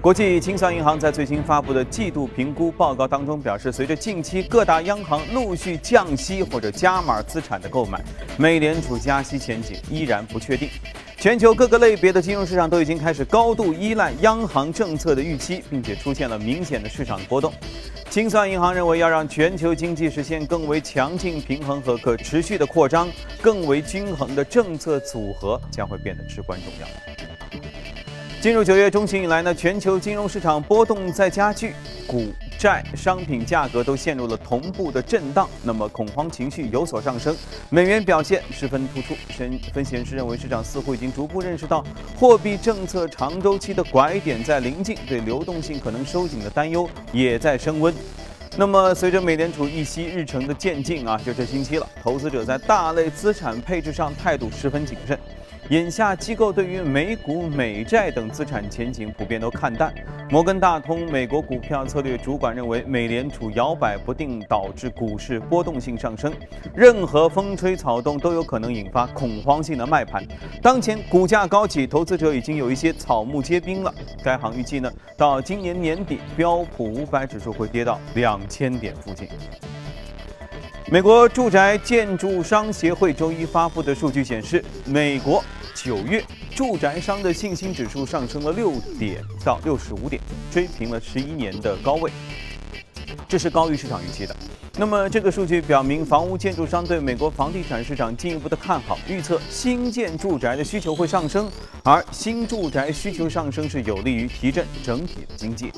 国际清算银行在最新发布的季度评估报告当中表示，随着近期各大央行陆续降息或者加码资产的购买，美联储加息前景依然不确定。全球各个类别的金融市场都已经开始高度依赖央行政策的预期，并且出现了明显的市场波动。清算银行认为，要让全球经济实现更为强劲、平衡和可持续的扩张，更为均衡的政策组合将会变得至关重要。进入九月中旬以来呢，全球金融市场波动在加剧，股债商品价格都陷入了同步的震荡，那么恐慌情绪有所上升，美元表现十分突出。分分析人士认为，市场似乎已经逐步认识到货币政策长周期的拐点在临近，对流动性可能收紧的担忧也在升温。那么，随着美联储议息日程的渐近啊，就这星期了，投资者在大类资产配置上态度十分谨慎。眼下，机构对于美股、美债等资产前景普遍都看淡。摩根大通美国股票策略主管认为，美联储摇摆不定导致股市波动性上升，任何风吹草动都有可能引发恐慌性的卖盘。当前股价高企，投资者已经有一些草木皆兵了。该行预计呢，到今年年底，标普五百指数会跌到两千点附近。美国住宅建筑商协会周一发布的数据显示，美国九月住宅商的信心指数上升了六点到六十五点，追平了十一年的高位，这是高于市场预期的。那么，这个数据表明，房屋建筑商对美国房地产市场进一步的看好，预测新建住宅的需求会上升，而新住宅需求上升是有利于提振整体的经济。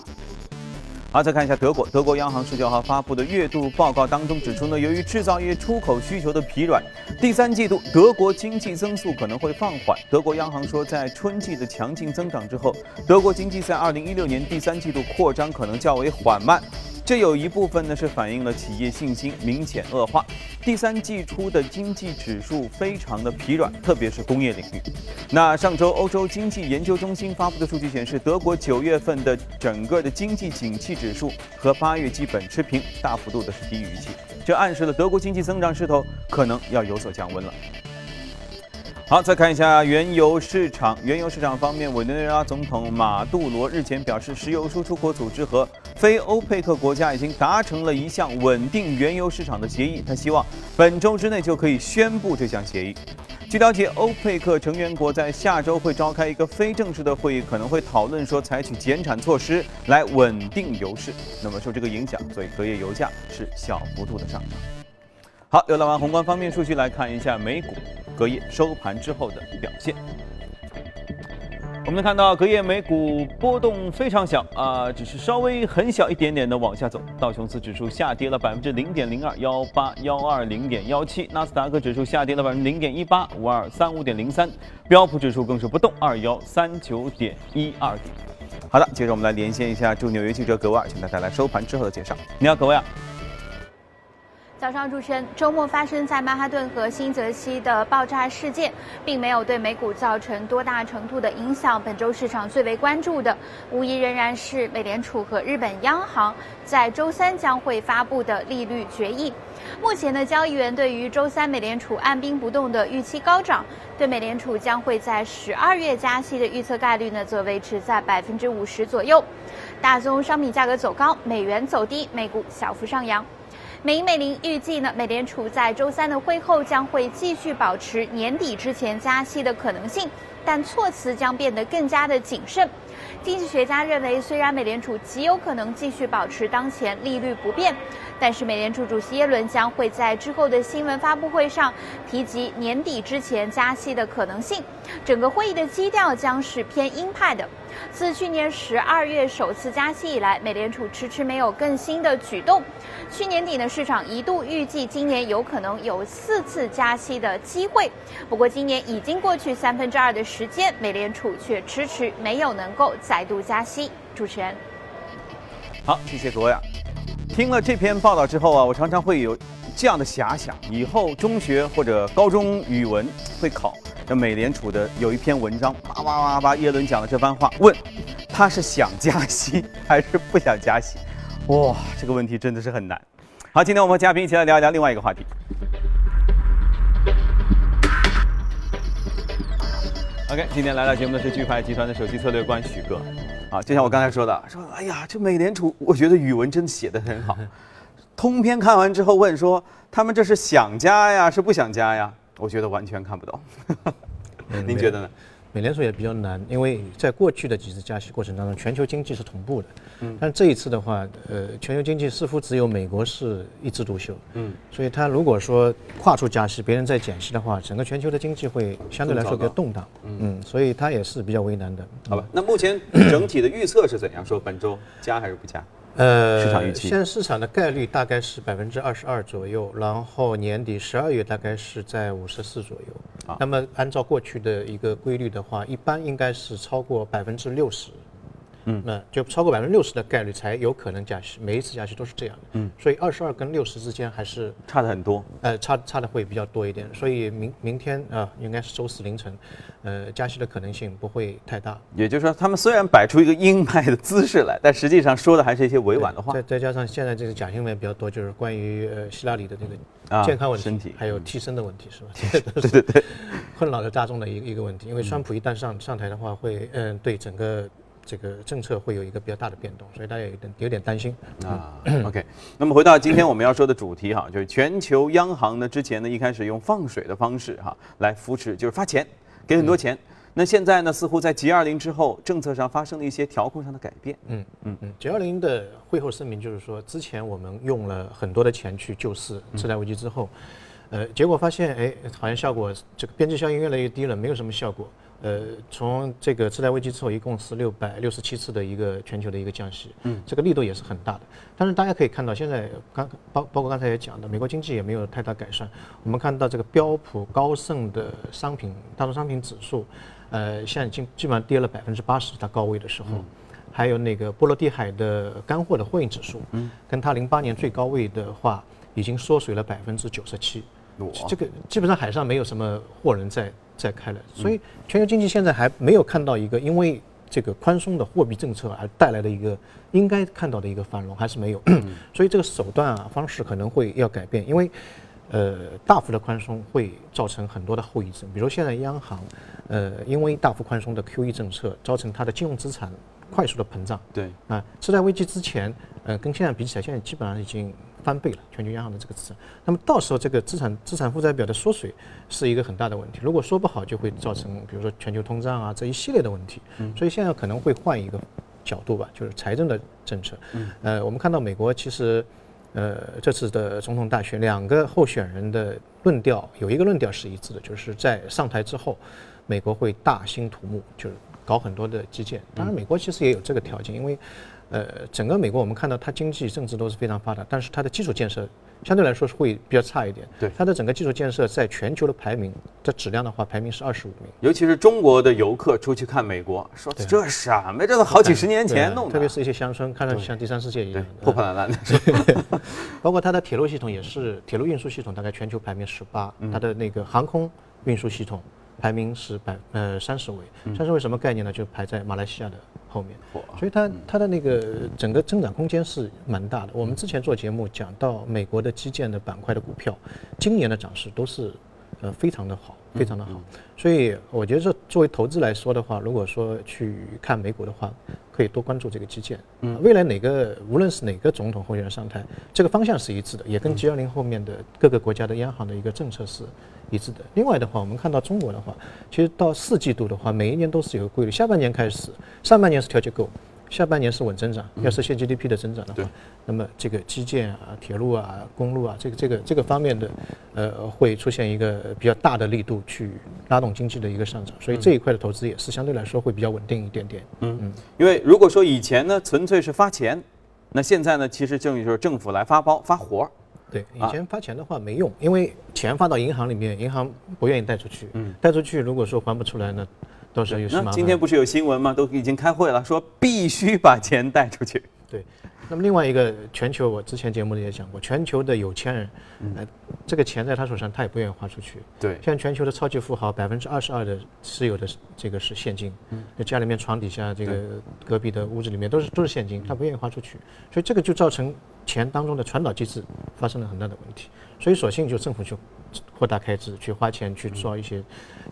好，再看一下德国。德国央行十九号发布的月度报告当中指出呢，由于制造业出口需求的疲软，第三季度德国经济增速可能会放缓。德国央行说，在春季的强劲增长之后，德国经济在二零一六年第三季度扩张可能较为缓慢。这有一部分呢是反映了企业信心明显恶化。第三季初的经济指数非常的疲软，特别是工业领域。那上周欧洲经济研究中心发布的数据显示，德国九月份的整个的经济景气指数和八月基本持平，大幅度的是低于预期。这暗示了德国经济增长势头可能要有所降温了。好，再看一下原油市场。原油市场方面，委内瑞拉总统马杜罗日前表示，石油输出国组织和非欧佩克国家已经达成了一项稳定原油市场的协议。他希望本周之内就可以宣布这项协议。据了解，欧佩克成员国在下周会召开一个非正式的会议，可能会讨论说采取减产措施来稳定油市。那么受这个影响，所以隔夜油价是小幅度的上涨。好，浏览完宏观方面数据，来看一下美股。隔夜收盘之后的表现，我们能看到隔夜美股波动非常小啊，只是稍微很小一点点的往下走。道琼斯指数下跌了百分之零点零二幺八幺二零点幺七，纳斯达克指数下跌了百分之零点一八五二三五点零三，标普指数更是不动二幺三九点一二点。好的，接着我们来连线一下驻纽约记者格瓦尔，请他带来收盘之后的介绍。你好，格瓦尔。早上主持人，周末发生在曼哈顿和新泽西的爆炸事件，并没有对美股造成多大程度的影响。本周市场最为关注的，无疑仍然是美联储和日本央行在周三将会发布的利率决议。目前的交易员对于周三美联储按兵不动的预期高涨，对美联储将会在十二月加息的预测概率呢，则维持在百分之五十左右。大宗商品价格走高，美元走低，美股小幅上扬。美银美林预计呢，美联储在周三的会后将会继续保持年底之前加息的可能性，但措辞将变得更加的谨慎。经济学家认为，虽然美联储极有可能继续保持当前利率不变，但是美联储主席耶伦将会在之后的新闻发布会上提及年底之前加息的可能性。整个会议的基调将是偏鹰派的。自去年十二月首次加息以来，美联储迟迟没有更新的举动。去年底呢，市场一度预计今年有可能有四次加息的机会。不过今年已经过去三分之二的时间，美联储却迟迟没有能够再度加息。主持人，好，谢谢各位。听了这篇报道之后啊，我常常会有这样的遐想：以后中学或者高中语文会考。这美联储的有一篇文章，叭叭叭叭，耶伦讲了这番话，问他是想加息还是不想加息？哇，这个问题真的是很难。好，今天我们和嘉宾一起来聊一聊另外一个话题。OK，今天来到节目的是钜派集团的首席策略官许哥。啊，就像我刚才说的，说哎呀，这美联储，我觉得语文真的写得很好。通篇看完之后问说，他们这是想加呀，是不想加呀？我觉得完全看不懂。您觉得呢？美联储也比较难，因为在过去的几次加息过程当中，全球经济是同步的。嗯。但这一次的话，呃，全球经济似乎只有美国是一枝独秀。嗯。所以它如果说跨出加息，别人在减息的话，整个全球的经济会相对来说比较动荡。嗯。所以它也是比较为难的。好吧。那目前整体的预测是怎样？说本周加还是不加？呃，市场预期现在市场的概率大概是百分之二十二左右，然后年底十二月大概是在五十四左右。啊，那么按照过去的一个规律的话，一般应该是超过百分之六十。嗯，那就超过百分之六十的概率才有可能加息，每一次加息都是这样的。嗯，所以二十二跟六十之间还是差的很多。呃，差差的会比较多一点。所以明明天啊，应该是周四凌晨，呃，加息的可能性不会太大。也就是说，他们虽然摆出一个鹰派的姿势来，但实际上说的还是一些委婉的话。再再加上现在这个假新闻比较多，就是关于呃希拉里的这个健康问题、身体还有替身的问题，是吧？对对对，困扰着大众的一个一个问题。因为川普一旦上上台的话，会嗯对整个。这个政策会有一个比较大的变动，所以大家有点有点担心啊。OK，那么回到今天我们要说的主题哈，就是全球央行呢之前呢一开始用放水的方式哈来扶持，就是发钱给很多钱。那现在呢似乎在 G 二零之后，政策上发生了一些调控上的改变。嗯嗯嗯，G 二零的会后声明就是说，之前我们用了很多的钱去救市，次贷危机之后，呃，结果发现哎，好像效果这个边际效应越来越低了，没有什么效果。呃，从这个次贷危机之后，一共是六百六十七次的一个全球的一个降息，嗯，这个力度也是很大的。但是大家可以看到，现在刚包包括刚才也讲的，美国经济也没有太大改善。我们看到这个标普高盛的商品大宗商品指数，呃，现在基基本上跌了百分之八十，它高位的时候，还有那个波罗的海的干货的货运指数，嗯，跟它零八年最高位的话，已经缩水了百分之九十七。这个基本上海上没有什么货人在。在开了，所以全球经济现在还没有看到一个因为这个宽松的货币政策而带来的一个应该看到的一个繁荣，还是没有。所以这个手段啊方式可能会要改变，因为呃大幅的宽松会造成很多的后遗症，比如现在央行呃因为大幅宽松的 QE 政策，造成它的金融资产快速的膨胀。对啊，次贷危机之前呃跟现在比起来，现在基本上已经。翻倍了，全球央行的这个资产，那么到时候这个资产资产负债表的缩水是一个很大的问题。如果说不好，就会造成比如说全球通胀啊这一系列的问题。所以现在可能会换一个角度吧，就是财政的政策。呃，我们看到美国其实，呃，这次的总统大选，两个候选人的论调有一个论调是一致的，就是在上台之后，美国会大兴土木，就是搞很多的基建。当然，美国其实也有这个条件，因为。呃，整个美国我们看到它经济政治都是非常发达，但是它的基础建设相对来说是会比较差一点。对，它的整个基础建设在全球的排名的质量的话，排名是二十五名。尤其是中国的游客出去看美国，说这什么？这都好几十年前弄的。特别是一些乡村，看上去像第三世界一样，破破烂烂的。包括它的铁路系统也是，铁路运输系统大概全球排名十八，它的那个航空运输系统排名是百呃三十位，三十位什么概念呢？就排在马来西亚的。后面，所以它它的那个整个增长空间是蛮大的。我们之前做节目讲到美国的基建的板块的股票，今年的涨势都是呃非常的好，非常的好。所以我觉得这作为投资来说的话，如果说去看美股的话，可以多关注这个基建。嗯，未来哪个无论是哪个总统候选人上台，这个方向是一致的，也跟 G 二零后面的各个国家的央行的一个政策是。一致的。另外的话，我们看到中国的话，其实到四季度的话，每一年都是有个规律。下半年开始，上半年是调结构，下半年是稳增长，要实现 GDP 的增长的话，那么这个基建啊、铁路啊、公路啊，这个这个这个方面的，呃，会出现一个比较大的力度去拉动经济的一个上涨。所以这一块的投资也是相对来说会比较稳定一点点。嗯嗯。因为如果说以前呢，纯粹是发钱，那现在呢，其实正就是政府来发包发活儿。对，以前发钱的话没用，因为钱发到银行里面，银行不愿意贷出去。嗯，贷出去如果说还不出来呢，到时候有什么？今天不是有新闻吗？都已经开会了，说必须把钱带出去。对。那么另外一个全球，我之前节目里也讲过，全球的有钱人，呃，这个钱在他手上，他也不愿意花出去。对，像全球的超级富豪，百分之二十二的持有的这个是现金，嗯，家里面床底下这个隔壁的屋子里面都是都是现金，他不愿意花出去，所以这个就造成钱当中的传导机制发生了很大的问题，所以索性就政府就扩大开支，去花钱去做一些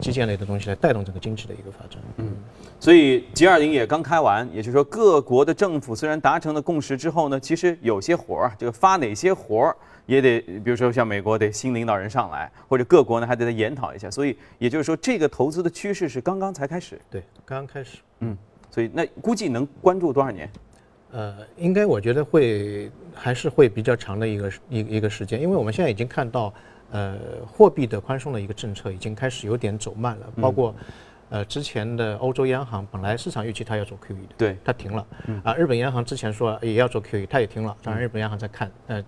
基建类的东西来带动整个经济的一个发展。嗯，所以 G20 也刚开完，也就是说各国的政府虽然达成了共识之后呢，其实有些活儿，这个发哪些活儿也得，比如说像美国得新领导人上来，或者各国呢还得再研讨一下。所以也就是说，这个投资的趋势是刚刚才开始。对，刚刚开始。嗯，所以那估计能关注多少年？呃，应该我觉得会还是会比较长的一个一一个时间，因为我们现在已经看到，呃，货币的宽松的一个政策已经开始有点走慢了，包括，呃，之前的欧洲央行本来市场预期它要做 QE 的，对，它停了，啊，日本央行之前说也要做 QE，它也停了，当然日本央行在看，呃，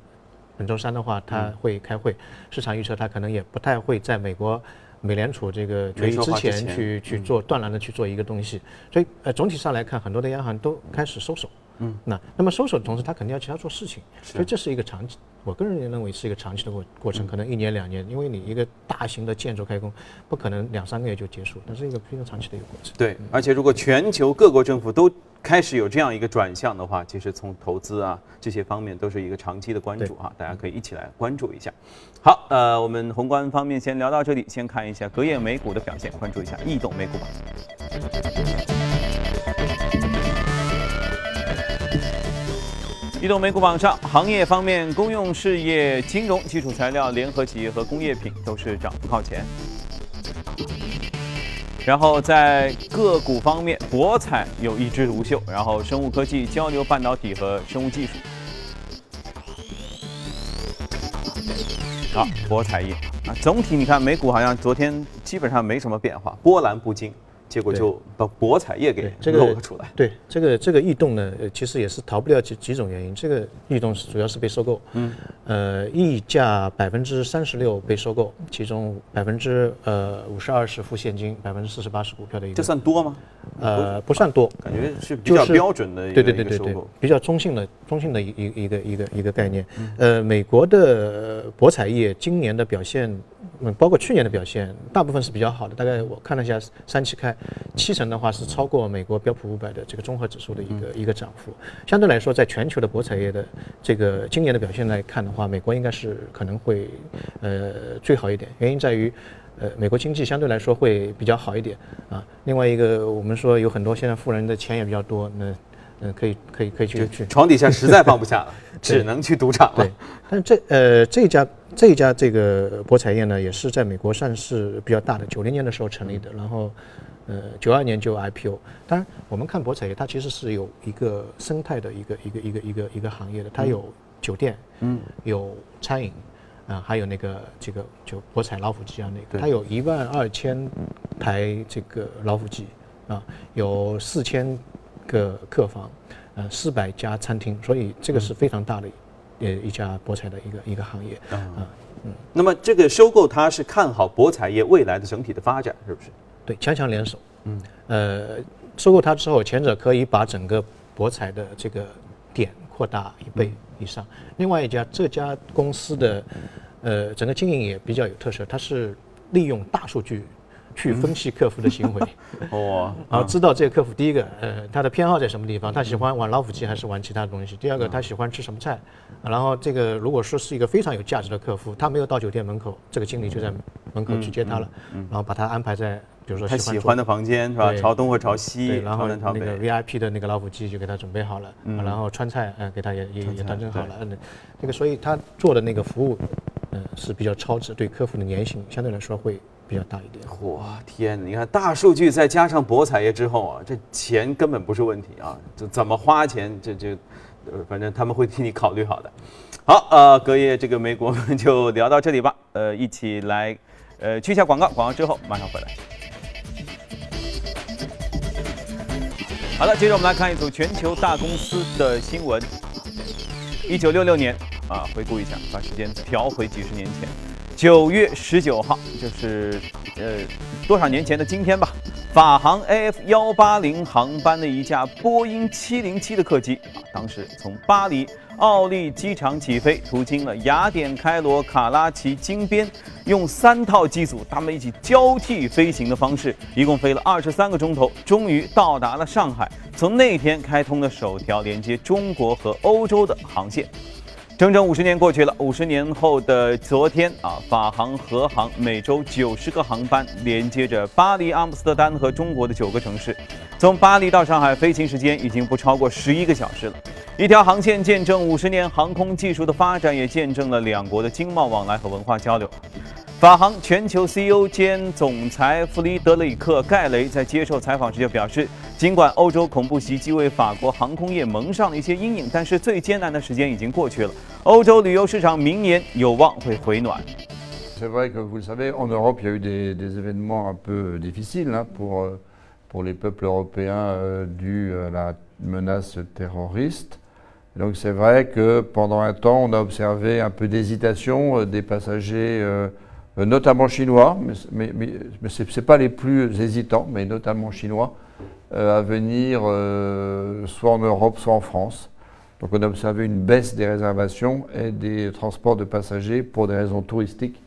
本周三的话它会开会，市场预测它可能也不太会在美国美联储这个决议之前去去做断然的去做一个东西，所以呃总体上来看，很多的央行都开始收手。嗯，那那么收手的同时，他肯定要其他做事情，所以这是一个长期，我个人认为是一个长期的过过程，可能一年两年，因为你一个大型的建筑开工，不可能两三个月就结束，它是一个非常长期的一个过程。对，而且如果全球各国政府都开始有这样一个转向的话，其实从投资啊这些方面都是一个长期的关注啊，大家可以一起来关注一下。好，呃，我们宏观方面先聊到这里，先看一下隔夜美股的表现，关注一下异动美股榜。移动美股榜上，行业方面，公用事业、金融、基础材料、联合企业和工业品都是涨幅靠前。然后在个股方面，博彩有一枝独秀，然后生物科技、交流半导体和生物技术。好，博彩业啊，总体你看美股好像昨天基本上没什么变化，波澜不惊。结果就把博彩业给露了出来。对这个这个异动呢，其实也是逃不了几几种原因。这个异动是主要是被收购，嗯，呃，溢价百分之三十六被收购，其中百分之呃五十二是付现金，百分之四十八是股票的一个。这算多吗？呃，不算多，感觉是比较标准的。对对对对对，比较中性的中性的一一个一个一个概念。呃，美国的博彩业今年的表现。嗯，包括去年的表现，大部分是比较好的。大概我看了一下，三七开，七成的话是超过美国标普五百的这个综合指数的一个一个涨幅。相对来说，在全球的博彩业的这个今年的表现来看的话，美国应该是可能会呃最好一点。原因在于，呃，美国经济相对来说会比较好一点啊。另外一个，我们说有很多现在富人的钱也比较多，那嗯，可以可以可以去去床底下实在放不下了，只能去赌场了。对，但这呃这家。这一家这个博彩业呢，也是在美国算是比较大的，九零年的时候成立的，然后，呃，九二年就 IPO。当然，我们看博彩业，它其实是有一个生态的一个一个一个一个一个行业的，它有酒店，嗯，有餐饮，啊，还有那个这个就博彩老虎机啊那个，它有一万二千台这个老虎机，啊，有四千个客房，呃，四百家餐厅，所以这个是非常大的。呃，一家博彩的一个一个行业啊，嗯，那么这个收购它是看好博彩业未来的整体的发展，是不是？对，强强联手，嗯，呃，收购它之后，前者可以把整个博彩的这个点扩大一倍以上。另外一家这家公司的呃整个经营也比较有特色，它是利用大数据。去分析客户的行为，哦，然后知道这个客户第一个，呃，他的偏好在什么地方，他喜欢玩老虎机还是玩其他东西？第二个，他喜欢吃什么菜？然后这个如果说是一个非常有价值的客户，他没有到酒店门口，这个经理就在门口去接他了，然后把他安排在比如说他喜欢的房间是吧？朝东或朝西，然后那个 VIP 的那个老虎机就给他准备好了，然后川菜呃给他也也也端正好了，嗯，这个所以他做的那个服务，嗯是比较超值，对客户的粘性相对来说会。比较大一点。哇天，你看大数据再加上博彩业之后啊，这钱根本不是问题啊，就怎么花钱，这就，呃，反正他们会替你考虑好的。好，呃，隔夜这个美国就聊到这里吧。呃，一起来，呃，去一下广告，广告之后马上回来。好了，接着我们来看一组全球大公司的新闻。一九六六年啊，回顾一下，把时间调回几十年前。九月十九号，就是呃多少年前的今天吧。法航 AF 幺八零航班的一架波音七零七的客机啊，当时从巴黎奥利机场起飞，途经了雅典、开罗、卡拉奇、金边，用三套机组，他们一起交替飞行的方式，一共飞了二十三个钟头，终于到达了上海。从那天开通了首条连接中国和欧洲的航线。整整五十年过去了，五十年后的昨天啊，法航、荷航每周九十个航班连接着巴黎、阿姆斯特丹和中国的九个城市，从巴黎到上海飞行时间已经不超过十一个小时了。一条航线见证五十年航空技术的发展，也见证了两国的经贸往来和文化交流。法航全球 CEO 兼总裁弗里德里克·盖雷在接受采访时就表示，尽管欧洲恐怖袭击为法国航空业蒙上了一些阴影，但是最艰难的时间已经过去了。欧洲旅游市场明年有望会回暖。C'est vrai que vous le savez, en Europe, il y a eu des, des événements un peu difficiles hein, pour, pour les peuples européens euh, dus à la menace terroriste. Donc c'est vrai que pendant un temps, on a observé un peu d'hésitation des passagers. Euh, notamment chinois, mais, ce n'est pas les plus hésitants, mais notamment chinois, euh, à venir euh, soit en Europe, soit en France. Donc on a observé une baisse des réservations et des transports de passagers pour des raisons touristiques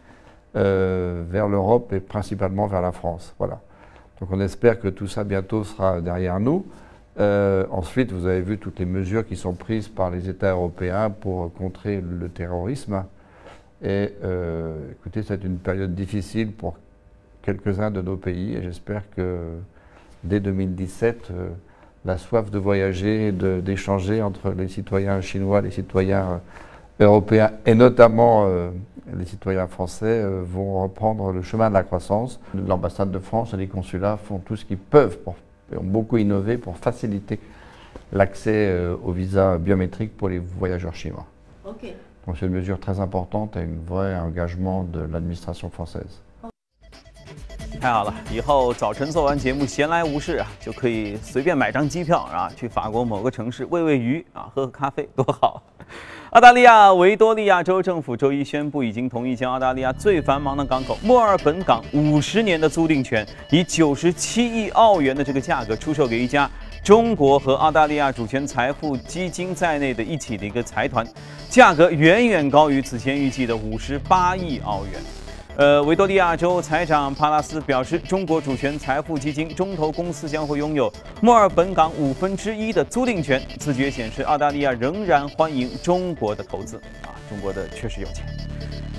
vers l'Europe et principalement vers la France. Voilà. Donc on espère que tout ça bientôt sera derrière nous. ensuite, vous avez vu toutes les mesures qui sont prises par les États européens pour contrer le terrorisme. Et euh, écoutez, c'est une période difficile pour quelques-uns de nos pays et j'espère que dès 2017, euh, la soif de voyager, d'échanger entre les citoyens chinois, les citoyens euh, européens et notamment les citoyens français vont reprendre le chemin de la croissance. L'ambassade de France et les consulats font tout ce qu'ils peuvent pour, et ont beaucoup innové pour faciliter l'accès aux visas biométriques pour les voyageurs chinois. Donc c'est une mesure très importante et un vrai engagement de l'administration française. 太好了，以后早晨做完节目闲来无事啊，就可以随便买张机票啊，去法国某个城市喂喂鱼啊，喝喝咖啡，多好！澳大利亚维多利亚州政府周一宣布，已经同意将澳大利亚最繁忙的港口墨尔本港五十年的租赁权，以九十七亿澳元的这个价格出售给一家。中国和澳大利亚主权财富基金在内的一起的一个财团，价格远远高于此前预计的五十八亿澳元。呃，维多利亚州财长帕拉斯表示，中国主权财富基金中投公司将会拥有墨尔本港五分之一的租赁权。此举显示，澳大利亚仍然欢迎中国的投资。啊，中国的确实有钱。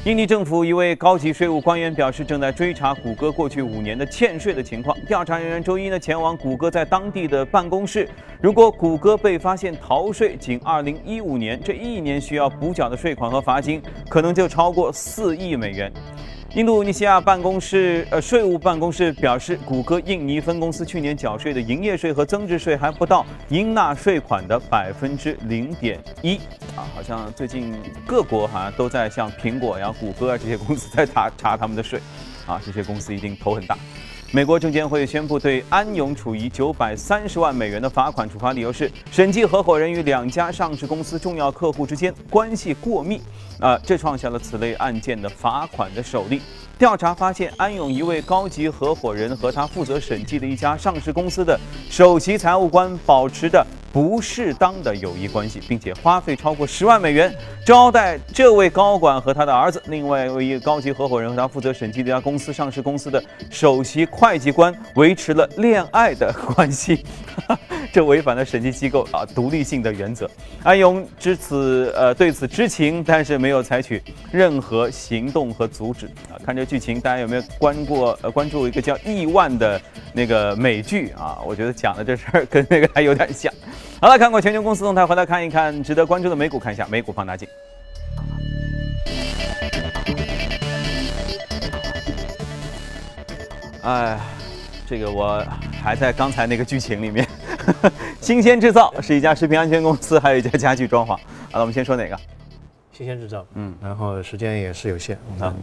印尼政府一位高级税务官员表示，正在追查谷歌过去五年的欠税的情况。调查人员周一呢前往谷歌在当地的办公室。如果谷歌被发现逃税，仅2015年这一年需要补缴的税款和罚金可能就超过4亿美元。印度尼西亚办公室呃税务办公室表示，谷歌印尼分公司去年缴税的营业税和增值税还不到应纳税款的百分之零点一啊，好像最近各国好像都在向苹果呀、谷歌啊这些公司在查查他们的税啊，这些公司一定头很大。美国证监会宣布对安永处以九百三十万美元的罚款，处罚理由是审计合伙人与两家上市公司重要客户之间关系过密。啊，这创下了此类案件的罚款的首例。调查发现，安永一位高级合伙人和他负责审计的一家上市公司的首席财务官保持着不适当的友谊关系，并且花费超过十万美元招待这位高管和他的儿子。另外一位高级合伙人和他负责审计这家公司上市公司的首席会计官维持了恋爱的关系。这违反了审计机构啊独立性的原则。安永至此呃对此知情，但是没有采取任何行动和阻止啊。看这剧情，大家有没有关过呃关注一个叫《亿万》的那个美剧啊？我觉得讲的这事儿跟那个还有点像。好了，看过全球公司动态，回来看一看值得关注的美股，看一下美股放大镜。哎，这个我还在刚才那个剧情里面。新鲜制造是一家食品安全公司，还有一家家具装潢。好了，我们先说哪个？新鲜制造。嗯，然后时间也是有限。啊，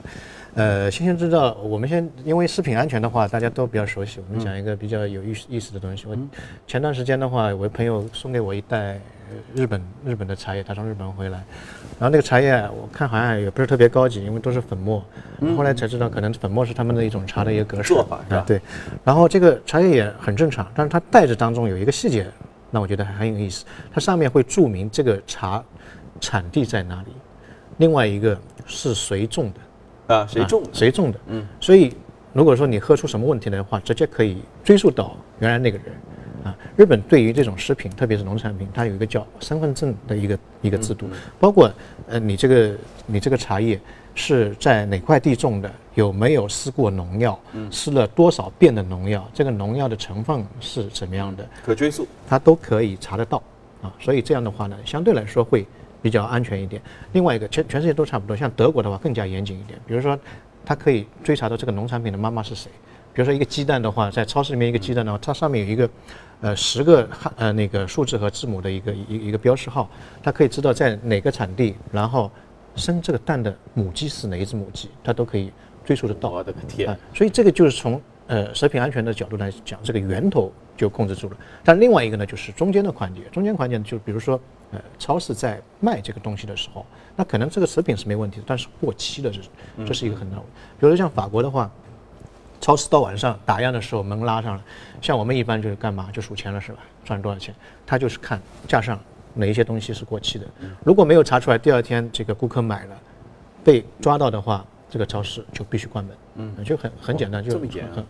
呃，新鲜制造，我们先因为食品安全的话，大家都比较熟悉。我们讲一个比较有意意思的东西。我前段时间的话，我朋友送给我一袋日本日本的茶叶，他从日本回来，然后那个茶叶我看好像也不是特别高级，因为都是粉末。后来才知道，可能粉末是他们的一种茶的一个格式做法，是吧？对。然后这个茶叶也很正常，但是它袋子当中有一个细节，那我觉得还很有意思。它上面会注明这个茶产地在哪里，另外一个是谁种的啊？谁种的？谁种的？嗯。所以如果说你喝出什么问题来的话，直接可以追溯到原来那个人。啊，日本对于这种食品，特别是农产品，它有一个叫身份证的一个一个制度，包括呃你这个你这个茶叶是在哪块地种的，有没有施过农药，施了多少遍的农药，这个农药的成分是怎么样的，可追溯，它都可以查得到啊。所以这样的话呢，相对来说会比较安全一点。另外一个，全全世界都差不多，像德国的话更加严谨一点，比如说它可以追查到这个农产品的妈妈是谁。比如说一个鸡蛋的话，在超市里面一个鸡蛋的话，它上面有一个，呃，十个汉呃那个数字和字母的一个一一个标识号，它可以知道在哪个产地，然后生这个蛋的母鸡是哪一只母鸡，它都可以追溯得到。我的个天！所以这个就是从呃食品安全的角度来讲，这个源头就控制住了。但另外一个呢，就是中间的环节，中间环节就比如说呃超市在卖这个东西的时候，那可能这个食品是没问题的，但是过期了，这是这是一个很大问题。比如说像法国的话。超市到晚上打烊的时候门拉上了，像我们一般就是干嘛就数钱了是吧？赚多少钱？他就是看架上哪一些东西是过期的，如果没有查出来，第二天这个顾客买了，被抓到的话，这个超市就必须关门。嗯，就很很简单，就很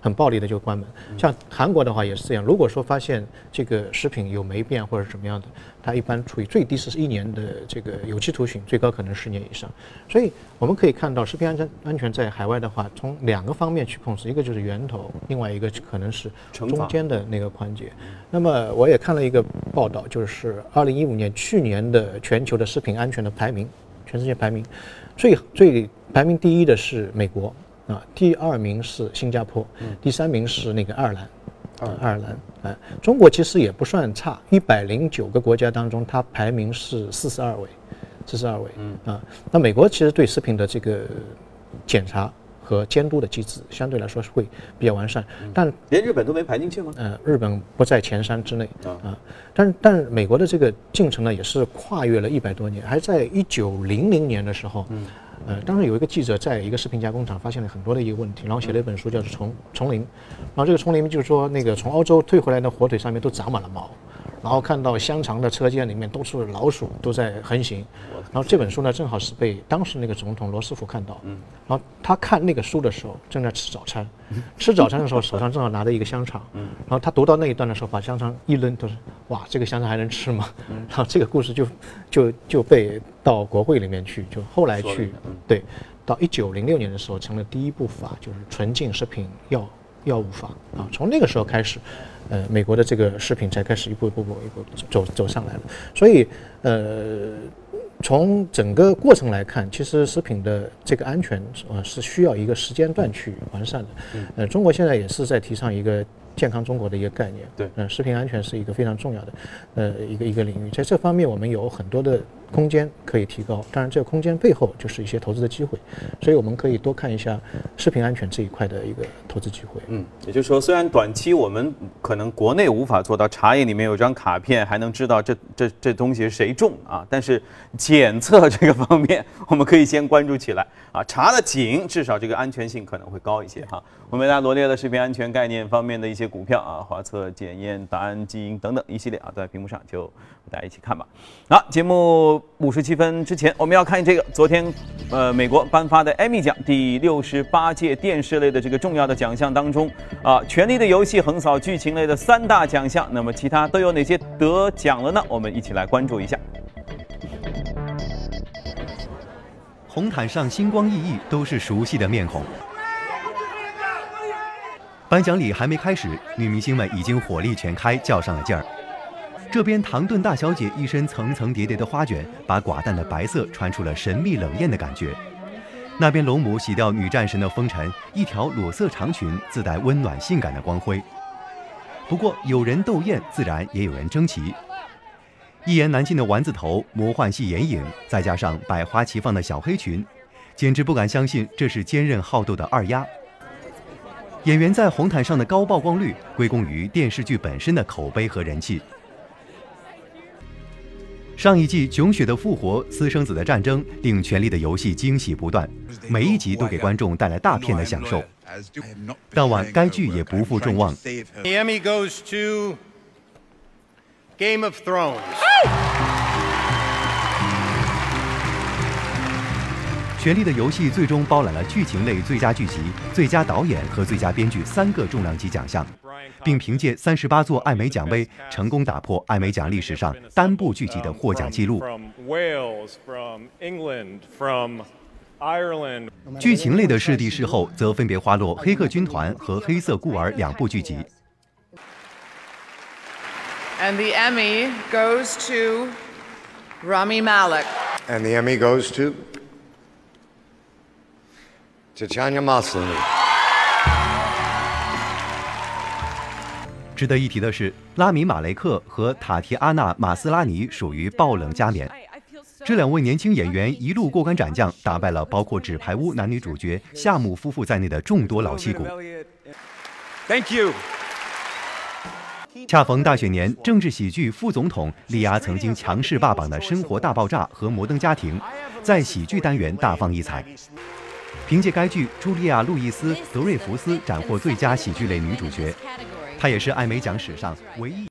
很暴力的就关门。像韩国的话也是这样，如果说发现这个食品有霉变或者怎么样的，它一般处于最低是一年的这个有期徒刑，最高可能十年以上。所以我们可以看到，食品安全安全在海外的话，从两个方面去控制，一个就是源头，另外一个可能是中间的那个环节。那么我也看了一个报道，就是二零一五年去年的全球的食品安全的排名，全世界排名最最排名第一的是美国。啊，第二名是新加坡，第三名是那个爱尔兰，啊，爱尔兰，哎，中国其实也不算差，一百零九个国家当中，它排名是四十二位，四十二位，嗯。啊，那美国其实对食品的这个检查和监督的机制相对来说是会比较完善，但连日本都没排进去吗？呃，日本不在前三之内啊，但但美国的这个进程呢，也是跨越了一百多年，还在一九零零年的时候，嗯。呃，当时有一个记者在一个食品加工厂发现了很多的一个问题，然后写了一本书，叫做《丛丛林》，然后这个丛林就是说，那个从欧洲退回来的火腿上面都长满了毛。然后看到香肠的车间里面都是老鼠，都在横行。然后这本书呢，正好是被当时那个总统罗斯福看到。嗯。然后他看那个书的时候，正在吃早餐。吃早餐的时候，手上正好拿着一个香肠。嗯。然后他读到那一段的时候，把香肠一扔，都是哇，这个香肠还能吃吗？嗯。然后这个故事就就就被到国会里面去，就后来去，对，到一九零六年的时候，成了第一部法，就是纯净食品药药物法啊。从那个时候开始。呃，美国的这个食品才开始一步一步步一步走走上来了，所以呃，从整个过程来看，其实食品的这个安全呃是需要一个时间段去完善的。呃，中国现在也是在提倡一个。健康中国的一个概念，对，嗯，食品安全是一个非常重要的，呃，一个一个领域，在这方面我们有很多的空间可以提高。当然，这个空间背后就是一些投资的机会，所以我们可以多看一下食品安全这一块的一个投资机会。嗯，也就是说，虽然短期我们可能国内无法做到茶叶里面有张卡片还能知道这这这东西谁种啊，但是检测这个方面我们可以先关注起来啊，查的紧，至少这个安全性可能会高一些哈。我们为大家罗列了食品安全概念方面的一些股票啊，华测检验、达安基因等等一系列啊，在屏幕上，就大家一起看吧。好，节目五十七分之前，我们要看这个昨天呃美国颁发的艾米奖第六十八届电视类的这个重要的奖项当中啊，《权力的游戏》横扫剧情类的三大奖项，那么其他都有哪些得奖了呢？我们一起来关注一下。红毯上星光熠熠，都是熟悉的面孔。颁奖礼还没开始，女明星们已经火力全开，较上了劲儿。这边唐顿大小姐一身层层叠叠的花卷，把寡淡的白色穿出了神秘冷艳的感觉。那边龙母洗掉女战神的风尘，一条裸色长裙自带温暖性感的光辉。不过有人斗艳，自然也有人争奇。一言难尽的丸子头，魔幻系眼影，再加上百花齐放的小黑裙，简直不敢相信这是坚韧好斗的二丫。演员在红毯上的高曝光率，归功于电视剧本身的口碑和人气。上一季囧雪的复活、私生子的战争，令《权力的游戏》惊喜不断，每一集都给观众带来大片的享受。当晚，该剧也不负众望。《权力的游戏》最终包揽了剧情类最佳剧集、最佳导演和最佳编剧三个重量级奖项。并凭借三十八座艾美奖杯，成功打破艾美奖历史上单部剧集的获奖记录。剧情类的视帝视后，则分别花落《黑客军团》和《黑色孤儿》两部剧集。And the Emmy goes to Rami Malek. And the Emmy goes to 值得一提的是，拉米·马雷克和塔提阿娜·马斯拉尼属于爆冷加冕。这两位年轻演员一路过关斩将，打败了包括《纸牌屋》男女主角夏姆夫妇在内的众多老戏骨。Thank you. 恰逢大选年，政治喜剧《副总统》力压曾经强势霸榜的《生活大爆炸》和《摩登家庭》，在喜剧单元大放异彩。凭借该剧，茱莉亚·路易斯·德瑞福斯斩获最佳喜剧类女主角。她也是艾美奖史上唯一。